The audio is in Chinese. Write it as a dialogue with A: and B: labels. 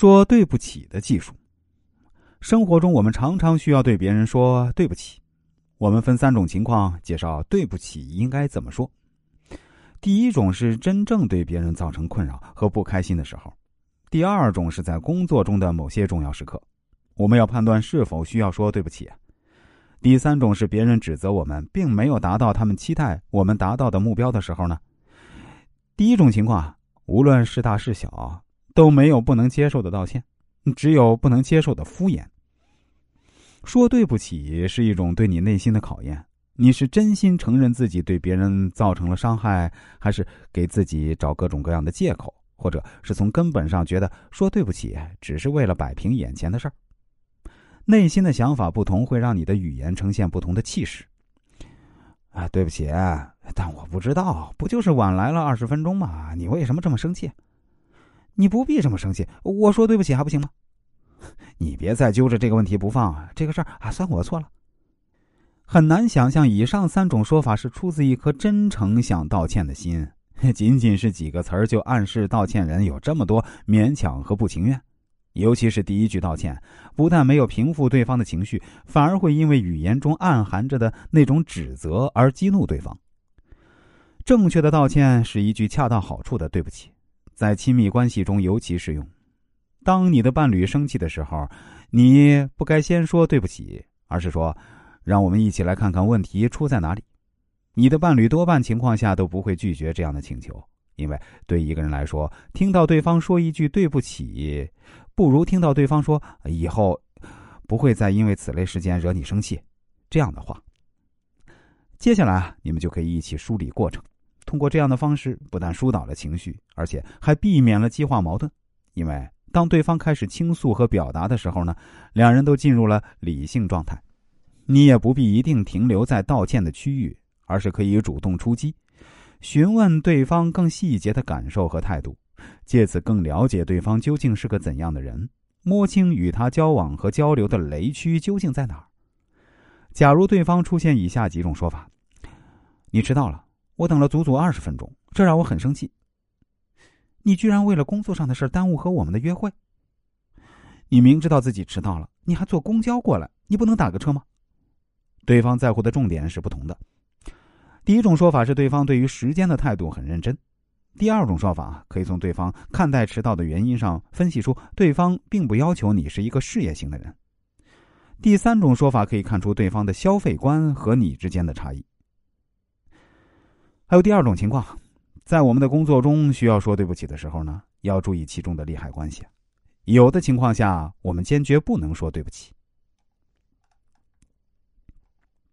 A: 说对不起的技术。生活中，我们常常需要对别人说对不起。我们分三种情况介绍对不起应该怎么说。第一种是真正对别人造成困扰和不开心的时候；第二种是在工作中的某些重要时刻，我们要判断是否需要说对不起；第三种是别人指责我们并没有达到他们期待我们达到的目标的时候呢。第一种情况，无论是大是小，都没有不能接受的道歉。只有不能接受的敷衍。说对不起是一种对你内心的考验，你是真心承认自己对别人造成了伤害，还是给自己找各种各样的借口，或者是从根本上觉得说对不起只是为了摆平眼前的事儿？内心的想法不同，会让你的语言呈现不同的气势。啊，对不起，但我不知道，不就是晚来了二十分钟吗？你为什么这么生气？你不必这么生气，我说对不起还不行吗？你别再揪着这个问题不放啊，这个事儿啊，算我错了。很难想象以上三种说法是出自一颗真诚想道歉的心，仅仅是几个词儿就暗示道歉人有这么多勉强和不情愿。尤其是第一句道歉，不但没有平复对方的情绪，反而会因为语言中暗含着的那种指责而激怒对方。正确的道歉是一句恰到好处的对不起。在亲密关系中尤其适用。当你的伴侣生气的时候，你不该先说对不起，而是说：“让我们一起来看看问题出在哪里。”你的伴侣多半情况下都不会拒绝这样的请求，因为对一个人来说，听到对方说一句“对不起”，不如听到对方说“以后不会再因为此类事件惹你生气”这样的话。接下来，你们就可以一起梳理过程。通过这样的方式，不但疏导了情绪，而且还避免了激化矛盾。因为当对方开始倾诉和表达的时候呢，两人都进入了理性状态。你也不必一定停留在道歉的区域，而是可以主动出击，询问对方更细节的感受和态度，借此更了解对方究竟是个怎样的人，摸清与他交往和交流的雷区究竟在哪。假如对方出现以下几种说法：“你迟到了。”我等了足足二十分钟，这让我很生气。你居然为了工作上的事耽误和我们的约会。你明知道自己迟到了，你还坐公交过来，你不能打个车吗？对方在乎的重点是不同的。第一种说法是对方对于时间的态度很认真；第二种说法可以从对方看待迟到的原因上分析出对方并不要求你是一个事业型的人；第三种说法可以看出对方的消费观和你之间的差异。还有第二种情况，在我们的工作中需要说对不起的时候呢，要注意其中的利害关系。有的情况下，我们坚决不能说对不起。